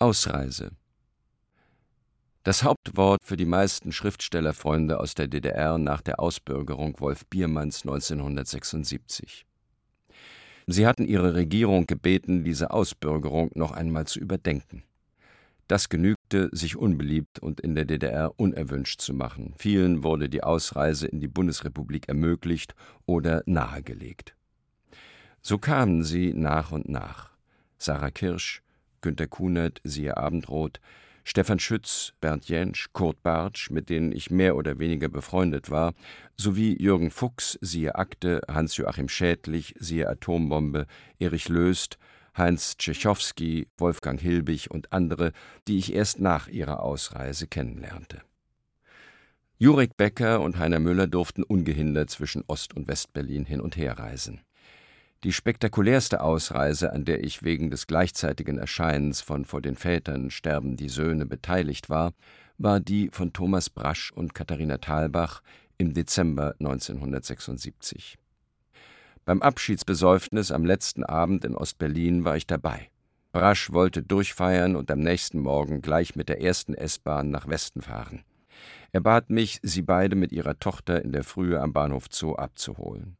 Ausreise. Das Hauptwort für die meisten Schriftstellerfreunde aus der DDR nach der Ausbürgerung Wolf Biermanns 1976. Sie hatten ihre Regierung gebeten, diese Ausbürgerung noch einmal zu überdenken. Das genügte, sich unbeliebt und in der DDR unerwünscht zu machen. Vielen wurde die Ausreise in die Bundesrepublik ermöglicht oder nahegelegt. So kamen sie nach und nach. Sarah Kirsch, Günter Kunert, siehe Abendrot, Stefan Schütz, Bernd Jentsch, Kurt Bartsch, mit denen ich mehr oder weniger befreundet war, sowie Jürgen Fuchs, siehe Akte, Hans-Joachim Schädlich, siehe Atombombe, Erich Löst, Heinz Tschechowski, Wolfgang Hilbig und andere, die ich erst nach ihrer Ausreise kennenlernte. Jurek Becker und Heiner Müller durften ungehindert zwischen Ost- und Westberlin hin und her reisen. Die spektakulärste Ausreise, an der ich wegen des gleichzeitigen Erscheinens von Vor den Vätern sterben die Söhne beteiligt war, war die von Thomas Brasch und Katharina Thalbach im Dezember 1976. Beim Abschiedsbesäufnis am letzten Abend in Ostberlin war ich dabei. Brasch wollte durchfeiern und am nächsten Morgen gleich mit der ersten S-Bahn nach Westen fahren. Er bat mich, sie beide mit ihrer Tochter in der Frühe am Bahnhof Zoo abzuholen.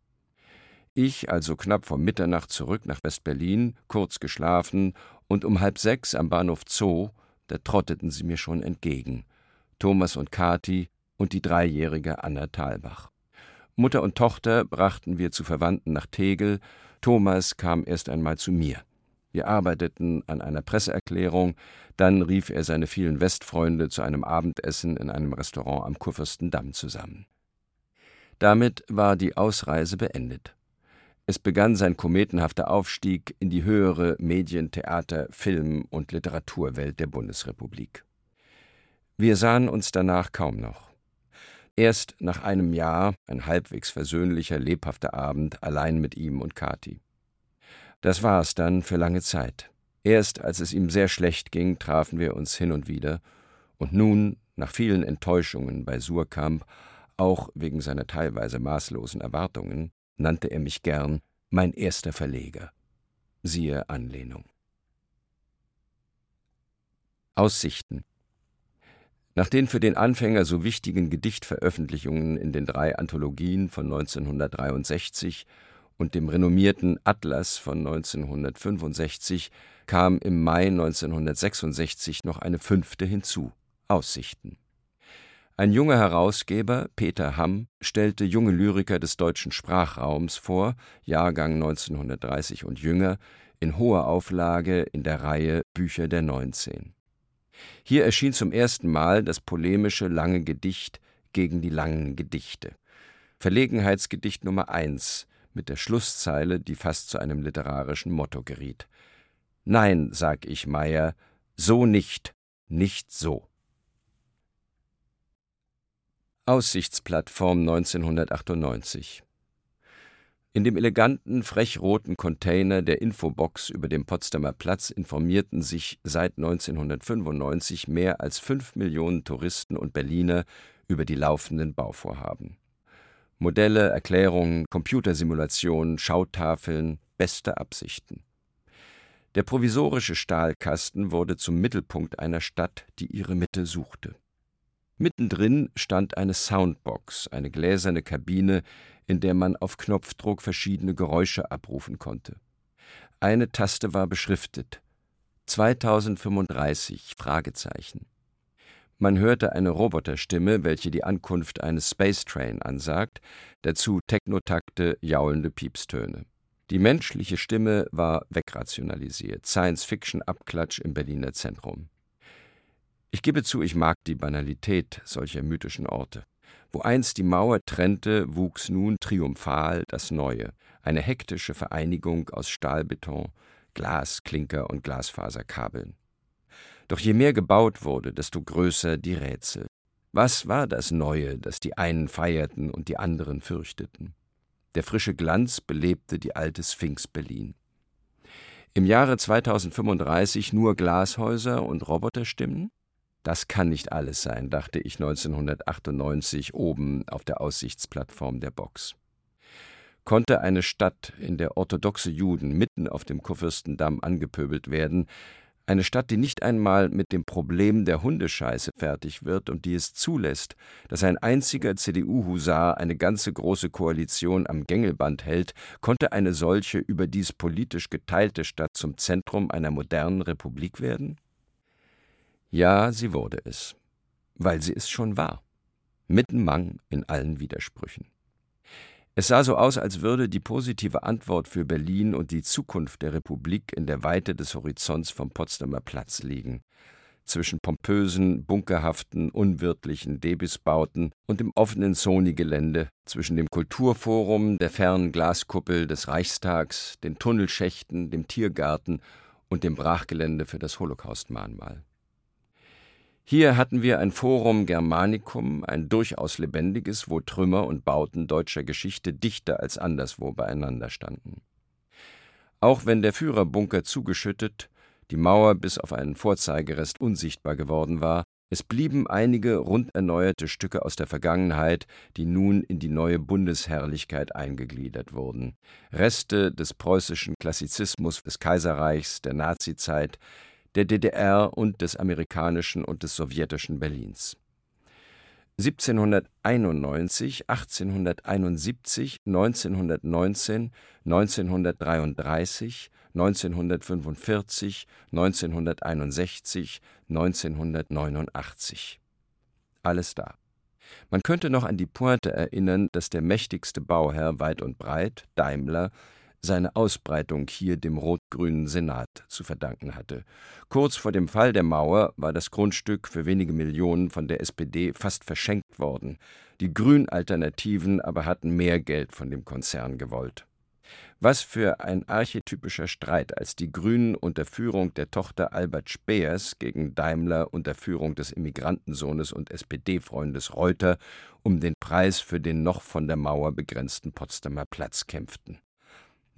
Ich also knapp vor Mitternacht zurück nach West-Berlin, kurz geschlafen, und um halb sechs am Bahnhof Zoo, da trotteten sie mir schon entgegen. Thomas und Kathi und die dreijährige Anna Thalbach. Mutter und Tochter brachten wir zu Verwandten nach Tegel, Thomas kam erst einmal zu mir. Wir arbeiteten an einer Presseerklärung, dann rief er seine vielen Westfreunde zu einem Abendessen in einem Restaurant am Kurfürstendamm zusammen. Damit war die Ausreise beendet. Es begann sein kometenhafter Aufstieg in die höhere Medien-, Theater-, Film- und Literaturwelt der Bundesrepublik. Wir sahen uns danach kaum noch. Erst nach einem Jahr ein halbwegs versöhnlicher, lebhafter Abend allein mit ihm und Kathi. Das war es dann für lange Zeit. Erst als es ihm sehr schlecht ging, trafen wir uns hin und wieder, und nun, nach vielen Enttäuschungen bei Surkamp, auch wegen seiner teilweise maßlosen Erwartungen, nannte er mich gern mein erster Verleger. Siehe Anlehnung. Aussichten Nach den für den Anfänger so wichtigen Gedichtveröffentlichungen in den drei Anthologien von 1963 und dem renommierten Atlas von 1965 kam im Mai 1966 noch eine fünfte hinzu: Aussichten. Ein junger Herausgeber, Peter Hamm, stellte junge Lyriker des deutschen Sprachraums vor, Jahrgang 1930 und jünger, in hoher Auflage in der Reihe Bücher der Neunzehn. Hier erschien zum ersten Mal das polemische lange Gedicht gegen die langen Gedichte. Verlegenheitsgedicht Nummer eins mit der Schlusszeile, die fast zu einem literarischen Motto geriet. Nein, sag ich Meier, so nicht, nicht so. Aussichtsplattform 1998 In dem eleganten, frechroten Container der Infobox über dem Potsdamer Platz informierten sich seit 1995 mehr als fünf Millionen Touristen und Berliner über die laufenden Bauvorhaben. Modelle, Erklärungen, Computersimulationen, Schautafeln, beste Absichten. Der provisorische Stahlkasten wurde zum Mittelpunkt einer Stadt, die ihre Mitte suchte. Mittendrin stand eine Soundbox, eine gläserne Kabine, in der man auf Knopfdruck verschiedene Geräusche abrufen konnte. Eine Taste war beschriftet 2035 Fragezeichen. Man hörte eine Roboterstimme, welche die Ankunft eines Space Train ansagt, dazu technotakte, jaulende Piepstöne. Die menschliche Stimme war wegrationalisiert, Science-Fiction-Abklatsch im Berliner Zentrum. Ich gebe zu, ich mag die Banalität solcher mythischen Orte. Wo einst die Mauer trennte, wuchs nun triumphal das Neue, eine hektische Vereinigung aus Stahlbeton, Glas, Klinker und Glasfaserkabeln. Doch je mehr gebaut wurde, desto größer die Rätsel. Was war das Neue, das die einen feierten und die anderen fürchteten? Der frische Glanz belebte die alte Sphinx Berlin. Im Jahre 2035 nur Glashäuser und Roboterstimmen? Das kann nicht alles sein, dachte ich 1998 oben auf der Aussichtsplattform der Box. Konnte eine Stadt, in der orthodoxe Juden mitten auf dem Kurfürstendamm angepöbelt werden, Eine Stadt, die nicht einmal mit dem Problem der Hundescheiße fertig wird und die es zulässt, dass ein einziger CDU-Husar eine ganze große Koalition am Gängelband hält, konnte eine solche überdies politisch geteilte Stadt zum Zentrum einer modernen Republik werden? Ja, sie wurde es, weil sie es schon war, mittenmang in allen Widersprüchen. Es sah so aus, als würde die positive Antwort für Berlin und die Zukunft der Republik in der Weite des Horizonts vom Potsdamer Platz liegen, zwischen pompösen, bunkerhaften, unwirtlichen Debisbauten und dem offenen Sony-Gelände, zwischen dem Kulturforum, der fernen Glaskuppel des Reichstags, den Tunnelschächten, dem Tiergarten und dem Brachgelände für das Holocaust-Mahnmal. Hier hatten wir ein Forum Germanicum, ein durchaus lebendiges, wo Trümmer und Bauten deutscher Geschichte dichter als anderswo beieinander standen. Auch wenn der Führerbunker zugeschüttet, die Mauer bis auf einen Vorzeigerest unsichtbar geworden war, es blieben einige rund erneuerte Stücke aus der Vergangenheit, die nun in die neue Bundesherrlichkeit eingegliedert wurden. Reste des preußischen Klassizismus des Kaiserreichs, der Nazizeit, der DDR und des amerikanischen und des sowjetischen Berlins. 1791, 1871, 1919, 1933, 1945, 1961, 1989. Alles da. Man könnte noch an die Pointe erinnern, dass der mächtigste Bauherr weit und breit, Daimler, seine Ausbreitung hier dem rot-grünen Senat zu verdanken hatte. Kurz vor dem Fall der Mauer war das Grundstück für wenige Millionen von der SPD fast verschenkt worden. Die Grünalternativen aber hatten mehr Geld von dem Konzern gewollt. Was für ein archetypischer Streit, als die Grünen unter Führung der Tochter Albert Speers gegen Daimler unter Führung des Immigrantensohnes und SPD-Freundes Reuter um den Preis für den noch von der Mauer begrenzten Potsdamer Platz kämpften.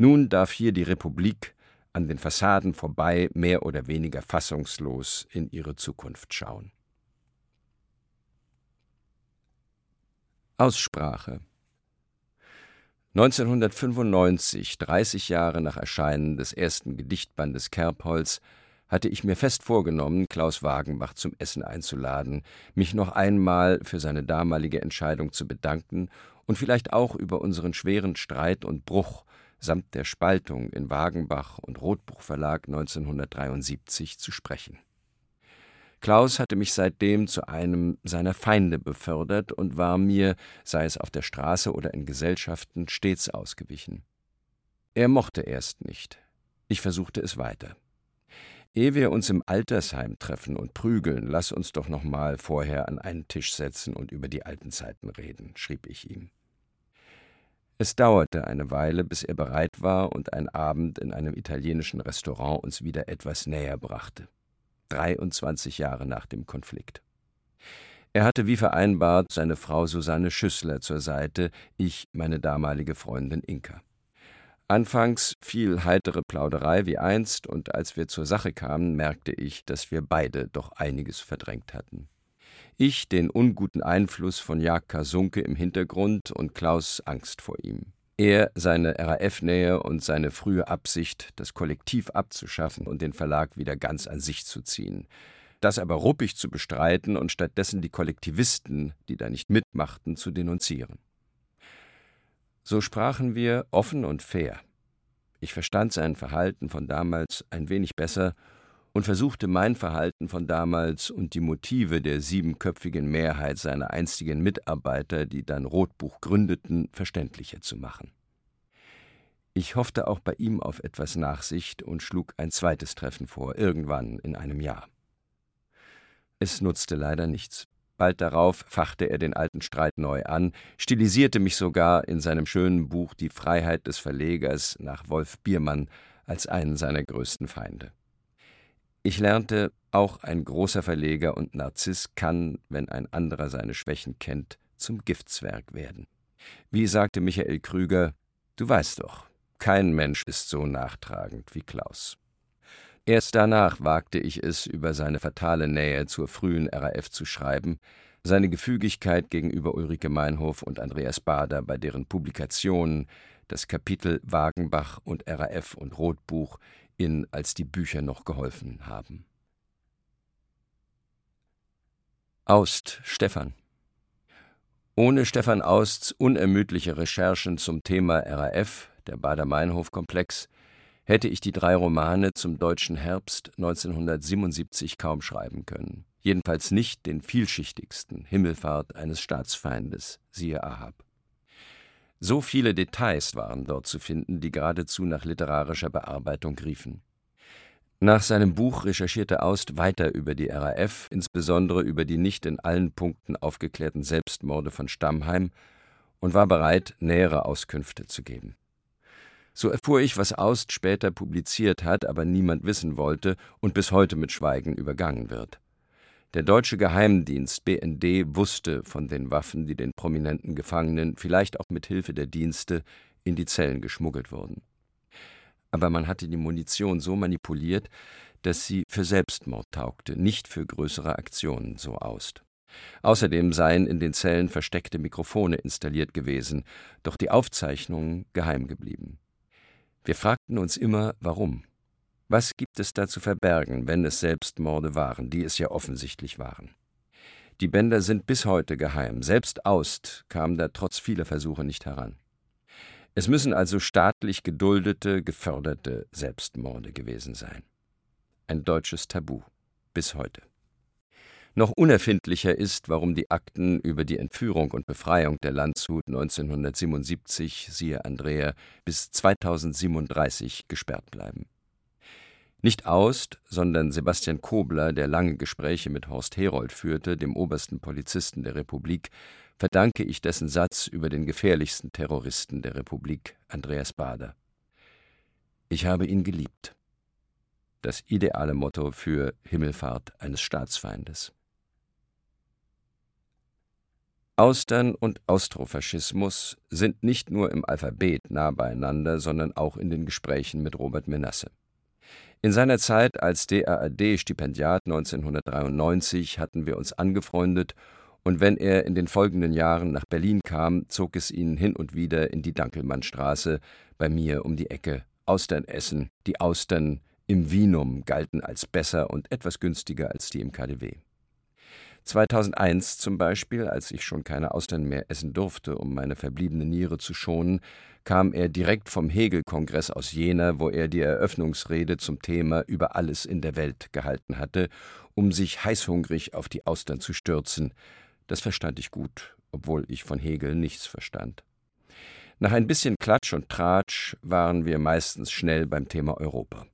Nun darf hier die Republik an den Fassaden vorbei mehr oder weniger fassungslos in ihre Zukunft schauen. Aussprache 1995, 30 Jahre nach Erscheinen des ersten Gedichtbandes Kerbholz, hatte ich mir fest vorgenommen, Klaus Wagenbach zum Essen einzuladen, mich noch einmal für seine damalige Entscheidung zu bedanken und vielleicht auch über unseren schweren Streit und Bruch samt der Spaltung in Wagenbach und Rotbuch Verlag 1973 zu sprechen. Klaus hatte mich seitdem zu einem seiner Feinde befördert und war mir, sei es auf der Straße oder in Gesellschaften, stets ausgewichen. Er mochte erst nicht. Ich versuchte es weiter. Ehe wir uns im Altersheim treffen und prügeln, lass uns doch noch mal vorher an einen Tisch setzen und über die alten Zeiten reden, schrieb ich ihm. Es dauerte eine Weile, bis er bereit war und ein Abend in einem italienischen Restaurant uns wieder etwas näher brachte. 23 Jahre nach dem Konflikt. Er hatte wie vereinbart seine Frau Susanne Schüssler zur Seite, ich meine damalige Freundin Inka. Anfangs fiel heitere Plauderei wie einst, und als wir zur Sache kamen, merkte ich, dass wir beide doch einiges verdrängt hatten ich den unguten Einfluss von Jagd Kasunke im Hintergrund und Klaus Angst vor ihm. Er seine RAF-Nähe und seine frühe Absicht, das Kollektiv abzuschaffen und den Verlag wieder ganz an sich zu ziehen. Das aber ruppig zu bestreiten und stattdessen die Kollektivisten, die da nicht mitmachten, zu denunzieren. So sprachen wir offen und fair. Ich verstand sein Verhalten von damals ein wenig besser und versuchte mein Verhalten von damals und die Motive der siebenköpfigen Mehrheit seiner einstigen Mitarbeiter, die dann Rotbuch gründeten, verständlicher zu machen. Ich hoffte auch bei ihm auf etwas Nachsicht und schlug ein zweites Treffen vor, irgendwann in einem Jahr. Es nutzte leider nichts. Bald darauf fachte er den alten Streit neu an, stilisierte mich sogar in seinem schönen Buch Die Freiheit des Verlegers nach Wolf Biermann als einen seiner größten Feinde. Ich lernte, auch ein großer Verleger und Narziss kann, wenn ein anderer seine Schwächen kennt, zum Giftzwerg werden. Wie sagte Michael Krüger, du weißt doch, kein Mensch ist so nachtragend wie Klaus. Erst danach wagte ich es, über seine fatale Nähe zur frühen RAF zu schreiben, seine Gefügigkeit gegenüber Ulrike Meinhof und Andreas Bader bei deren Publikationen das Kapitel Wagenbach und RAF und Rotbuch in, als die Bücher noch geholfen haben. Aust, Stefan. Ohne Stefan Austs unermüdliche Recherchen zum Thema RAF, der Bader-Meinhof-Komplex, hätte ich die drei Romane zum deutschen Herbst 1977 kaum schreiben können. Jedenfalls nicht den vielschichtigsten Himmelfahrt eines Staatsfeindes, siehe Ahab. So viele Details waren dort zu finden, die geradezu nach literarischer Bearbeitung riefen. Nach seinem Buch recherchierte Aust weiter über die RAF, insbesondere über die nicht in allen Punkten aufgeklärten Selbstmorde von Stammheim, und war bereit, nähere Auskünfte zu geben. So erfuhr ich, was Aust später publiziert hat, aber niemand wissen wollte und bis heute mit Schweigen übergangen wird. Der deutsche Geheimdienst BND wusste von den Waffen, die den prominenten Gefangenen, vielleicht auch mit Hilfe der Dienste, in die Zellen geschmuggelt wurden. Aber man hatte die Munition so manipuliert, dass sie für Selbstmord taugte, nicht für größere Aktionen, so Aust. Außerdem seien in den Zellen versteckte Mikrofone installiert gewesen, doch die Aufzeichnungen geheim geblieben. Wir fragten uns immer, warum. Was gibt es da zu verbergen, wenn es Selbstmorde waren, die es ja offensichtlich waren? Die Bänder sind bis heute geheim. Selbst Aust kam da trotz vieler Versuche nicht heran. Es müssen also staatlich geduldete, geförderte Selbstmorde gewesen sein. Ein deutsches Tabu. Bis heute. Noch unerfindlicher ist, warum die Akten über die Entführung und Befreiung der Landshut 1977, siehe Andrea, bis 2037 gesperrt bleiben. Nicht Aust, sondern Sebastian Kobler, der lange Gespräche mit Horst Herold führte, dem obersten Polizisten der Republik, verdanke ich dessen Satz über den gefährlichsten Terroristen der Republik, Andreas Bader. Ich habe ihn geliebt. Das ideale Motto für Himmelfahrt eines Staatsfeindes. Austern und Austrofaschismus sind nicht nur im Alphabet nah beieinander, sondern auch in den Gesprächen mit Robert Menasse. In seiner Zeit als DAAD-Stipendiat 1993 hatten wir uns angefreundet, und wenn er in den folgenden Jahren nach Berlin kam, zog es ihn hin und wieder in die Dankelmannstraße, bei mir um die Ecke, Austern essen. Die Austern im Vinum galten als besser und etwas günstiger als die im KDW. 2001 zum Beispiel, als ich schon keine Austern mehr essen durfte, um meine verbliebene Niere zu schonen, kam er direkt vom Hegel-Kongress aus Jena, wo er die Eröffnungsrede zum Thema über alles in der Welt gehalten hatte, um sich heißhungrig auf die Austern zu stürzen. Das verstand ich gut, obwohl ich von Hegel nichts verstand. Nach ein bisschen Klatsch und Tratsch waren wir meistens schnell beim Thema Europa.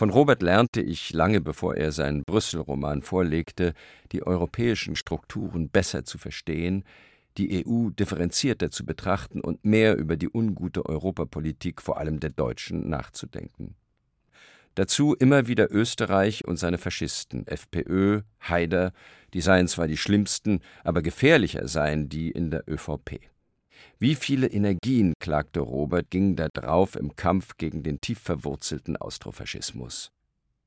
Von Robert lernte ich lange bevor er seinen Brüssel-Roman vorlegte, die europäischen Strukturen besser zu verstehen, die EU differenzierter zu betrachten und mehr über die ungute Europapolitik vor allem der Deutschen nachzudenken. Dazu immer wieder Österreich und seine Faschisten, FPÖ, Haider, die seien zwar die schlimmsten, aber gefährlicher seien die in der ÖVP. Wie viele Energien, klagte Robert, gingen da drauf im Kampf gegen den tief verwurzelten Austrofaschismus.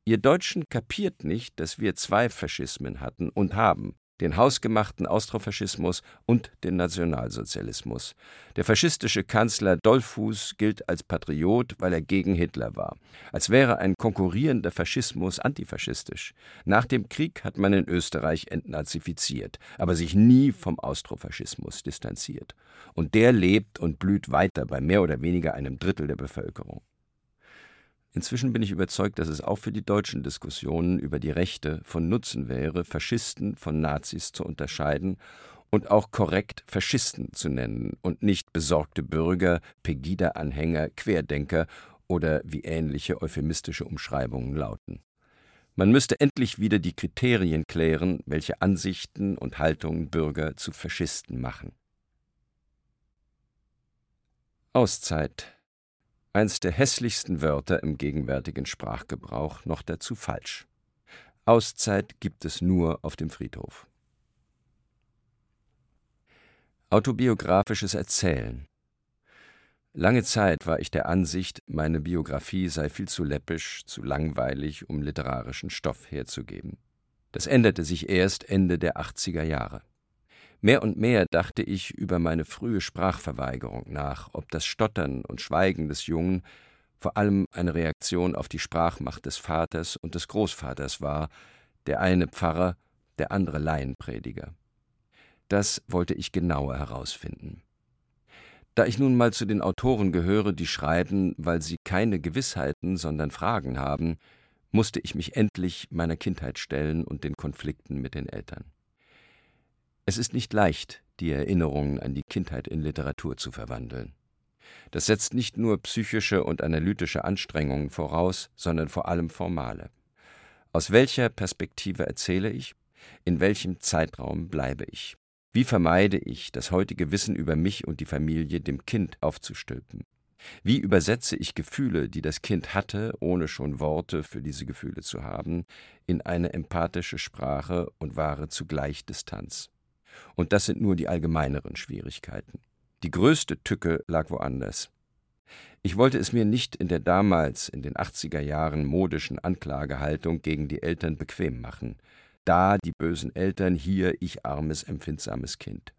Ihr Deutschen kapiert nicht, dass wir zwei Faschismen hatten und haben, den hausgemachten Austrofaschismus und den Nationalsozialismus. Der faschistische Kanzler Dollfuß gilt als Patriot, weil er gegen Hitler war. Als wäre ein konkurrierender Faschismus antifaschistisch. Nach dem Krieg hat man in Österreich entnazifiziert, aber sich nie vom Austrofaschismus distanziert. Und der lebt und blüht weiter bei mehr oder weniger einem Drittel der Bevölkerung. Inzwischen bin ich überzeugt, dass es auch für die deutschen Diskussionen über die Rechte von Nutzen wäre, Faschisten von Nazis zu unterscheiden und auch korrekt Faschisten zu nennen und nicht besorgte Bürger, Pegida-Anhänger, Querdenker oder wie ähnliche euphemistische Umschreibungen lauten. Man müsste endlich wieder die Kriterien klären, welche Ansichten und Haltungen Bürger zu Faschisten machen. Auszeit eins der hässlichsten Wörter im gegenwärtigen Sprachgebrauch, noch dazu falsch. Auszeit gibt es nur auf dem Friedhof. Autobiografisches Erzählen. Lange Zeit war ich der Ansicht, meine Biografie sei viel zu läppisch, zu langweilig, um literarischen Stoff herzugeben. Das änderte sich erst Ende der 80er Jahre. Mehr und mehr dachte ich über meine frühe Sprachverweigerung nach, ob das Stottern und Schweigen des Jungen vor allem eine Reaktion auf die Sprachmacht des Vaters und des Großvaters war, der eine Pfarrer, der andere Laienprediger. Das wollte ich genauer herausfinden. Da ich nun mal zu den Autoren gehöre, die schreiben, weil sie keine Gewissheiten, sondern Fragen haben, musste ich mich endlich meiner Kindheit stellen und den Konflikten mit den Eltern. Es ist nicht leicht, die Erinnerungen an die Kindheit in Literatur zu verwandeln. Das setzt nicht nur psychische und analytische Anstrengungen voraus, sondern vor allem formale. Aus welcher Perspektive erzähle ich? In welchem Zeitraum bleibe ich? Wie vermeide ich, das heutige Wissen über mich und die Familie dem Kind aufzustülpen? Wie übersetze ich Gefühle, die das Kind hatte, ohne schon Worte für diese Gefühle zu haben, in eine empathische Sprache und wahre zugleich Distanz? Und das sind nur die allgemeineren Schwierigkeiten. Die größte Tücke lag woanders. Ich wollte es mir nicht in der damals, in den 80er Jahren modischen Anklagehaltung gegen die Eltern bequem machen. Da die bösen Eltern, hier ich armes, empfindsames Kind.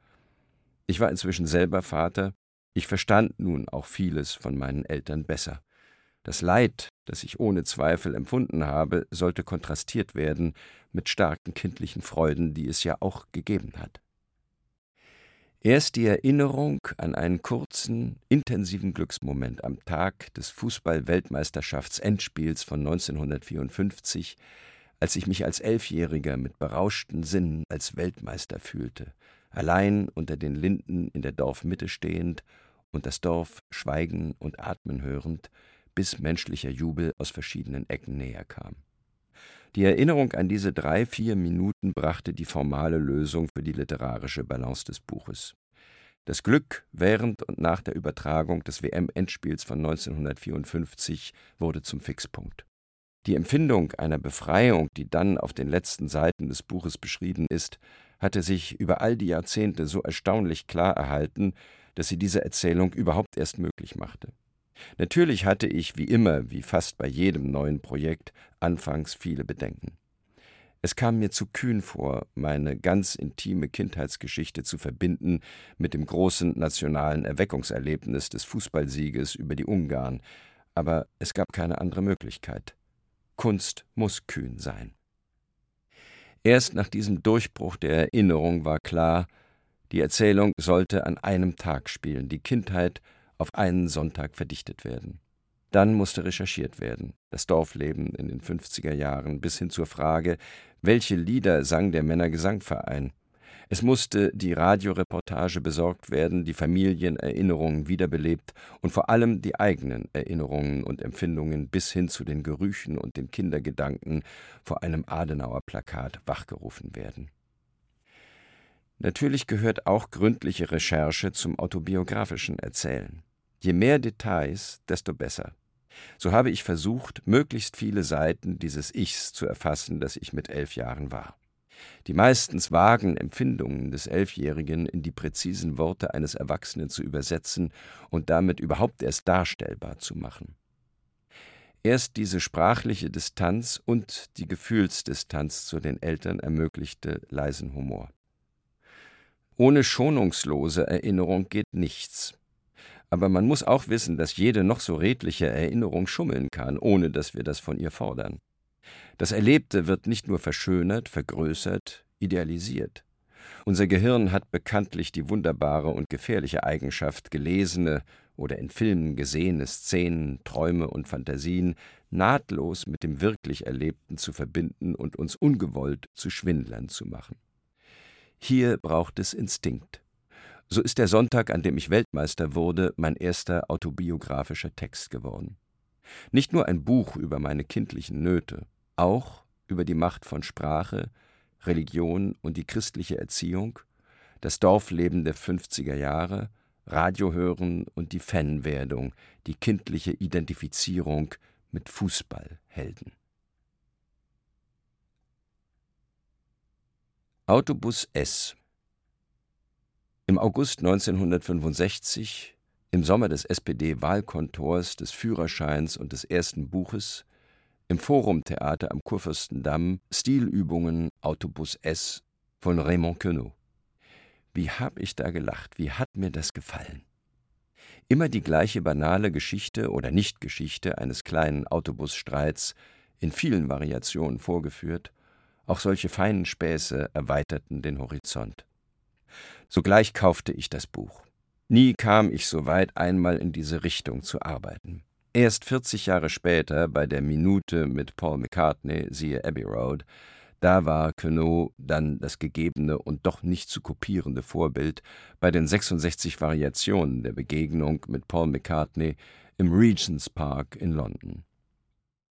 Ich war inzwischen selber Vater, ich verstand nun auch vieles von meinen Eltern besser. Das Leid, das ich ohne Zweifel empfunden habe, sollte kontrastiert werden mit starken kindlichen Freuden, die es ja auch gegeben hat. Erst die Erinnerung an einen kurzen, intensiven Glücksmoment am Tag des Fußball-Weltmeisterschaftsendspiels von 1954, als ich mich als Elfjähriger mit berauschten Sinnen als Weltmeister fühlte, allein unter den Linden in der Dorfmitte stehend und das Dorf schweigen und atmen hörend, bis menschlicher Jubel aus verschiedenen Ecken näher kam. Die Erinnerung an diese drei, vier Minuten brachte die formale Lösung für die literarische Balance des Buches. Das Glück während und nach der Übertragung des WM-Endspiels von 1954 wurde zum Fixpunkt. Die Empfindung einer Befreiung, die dann auf den letzten Seiten des Buches beschrieben ist, hatte sich über all die Jahrzehnte so erstaunlich klar erhalten, dass sie diese Erzählung überhaupt erst möglich machte. Natürlich hatte ich, wie immer, wie fast bei jedem neuen Projekt, anfangs viele Bedenken. Es kam mir zu kühn vor, meine ganz intime Kindheitsgeschichte zu verbinden mit dem großen nationalen Erweckungserlebnis des Fußballsieges über die Ungarn, aber es gab keine andere Möglichkeit. Kunst muss kühn sein. Erst nach diesem Durchbruch der Erinnerung war klar, die Erzählung sollte an einem Tag spielen, die Kindheit auf einen Sonntag verdichtet werden. Dann musste recherchiert werden, das Dorfleben in den 50er Jahren bis hin zur Frage, welche Lieder sang der Männergesangverein. Es musste die Radioreportage besorgt werden, die Familienerinnerungen wiederbelebt und vor allem die eigenen Erinnerungen und Empfindungen bis hin zu den Gerüchen und den Kindergedanken vor einem Adenauer Plakat wachgerufen werden. Natürlich gehört auch gründliche Recherche zum autobiografischen Erzählen. Je mehr Details, desto besser. So habe ich versucht, möglichst viele Seiten dieses Ichs zu erfassen, das ich mit elf Jahren war. Die meistens vagen Empfindungen des Elfjährigen in die präzisen Worte eines Erwachsenen zu übersetzen und damit überhaupt erst darstellbar zu machen. Erst diese sprachliche Distanz und die Gefühlsdistanz zu den Eltern ermöglichte leisen Humor. Ohne schonungslose Erinnerung geht nichts. Aber man muss auch wissen, dass jede noch so redliche Erinnerung schummeln kann, ohne dass wir das von ihr fordern. Das Erlebte wird nicht nur verschönert, vergrößert, idealisiert. Unser Gehirn hat bekanntlich die wunderbare und gefährliche Eigenschaft, gelesene oder in Filmen gesehene Szenen, Träume und Fantasien nahtlos mit dem wirklich Erlebten zu verbinden und uns ungewollt zu Schwindlern zu machen. Hier braucht es Instinkt. So ist der Sonntag, an dem ich Weltmeister wurde, mein erster autobiografischer Text geworden. Nicht nur ein Buch über meine kindlichen Nöte, auch über die Macht von Sprache, Religion und die christliche Erziehung, das Dorfleben der 50er Jahre, Radiohören und die Fanwerdung, die kindliche Identifizierung mit Fußballhelden. Autobus S Im August 1965, im Sommer des SPD-Wahlkontors, des Führerscheins und des ersten Buches, im Forumtheater am Kurfürstendamm Stilübungen Autobus S von Raymond Queneau. Wie hab ich da gelacht, wie hat mir das gefallen. Immer die gleiche banale Geschichte oder Nichtgeschichte eines kleinen Autobusstreits, in vielen Variationen vorgeführt, auch solche feinen Späße erweiterten den Horizont. Sogleich kaufte ich das Buch. Nie kam ich so weit, einmal in diese Richtung zu arbeiten. Erst 40 Jahre später bei der Minute mit Paul McCartney, siehe Abbey Road, da war Queneau dann das gegebene und doch nicht zu kopierende Vorbild bei den 66 Variationen der Begegnung mit Paul McCartney im Regent's Park in London.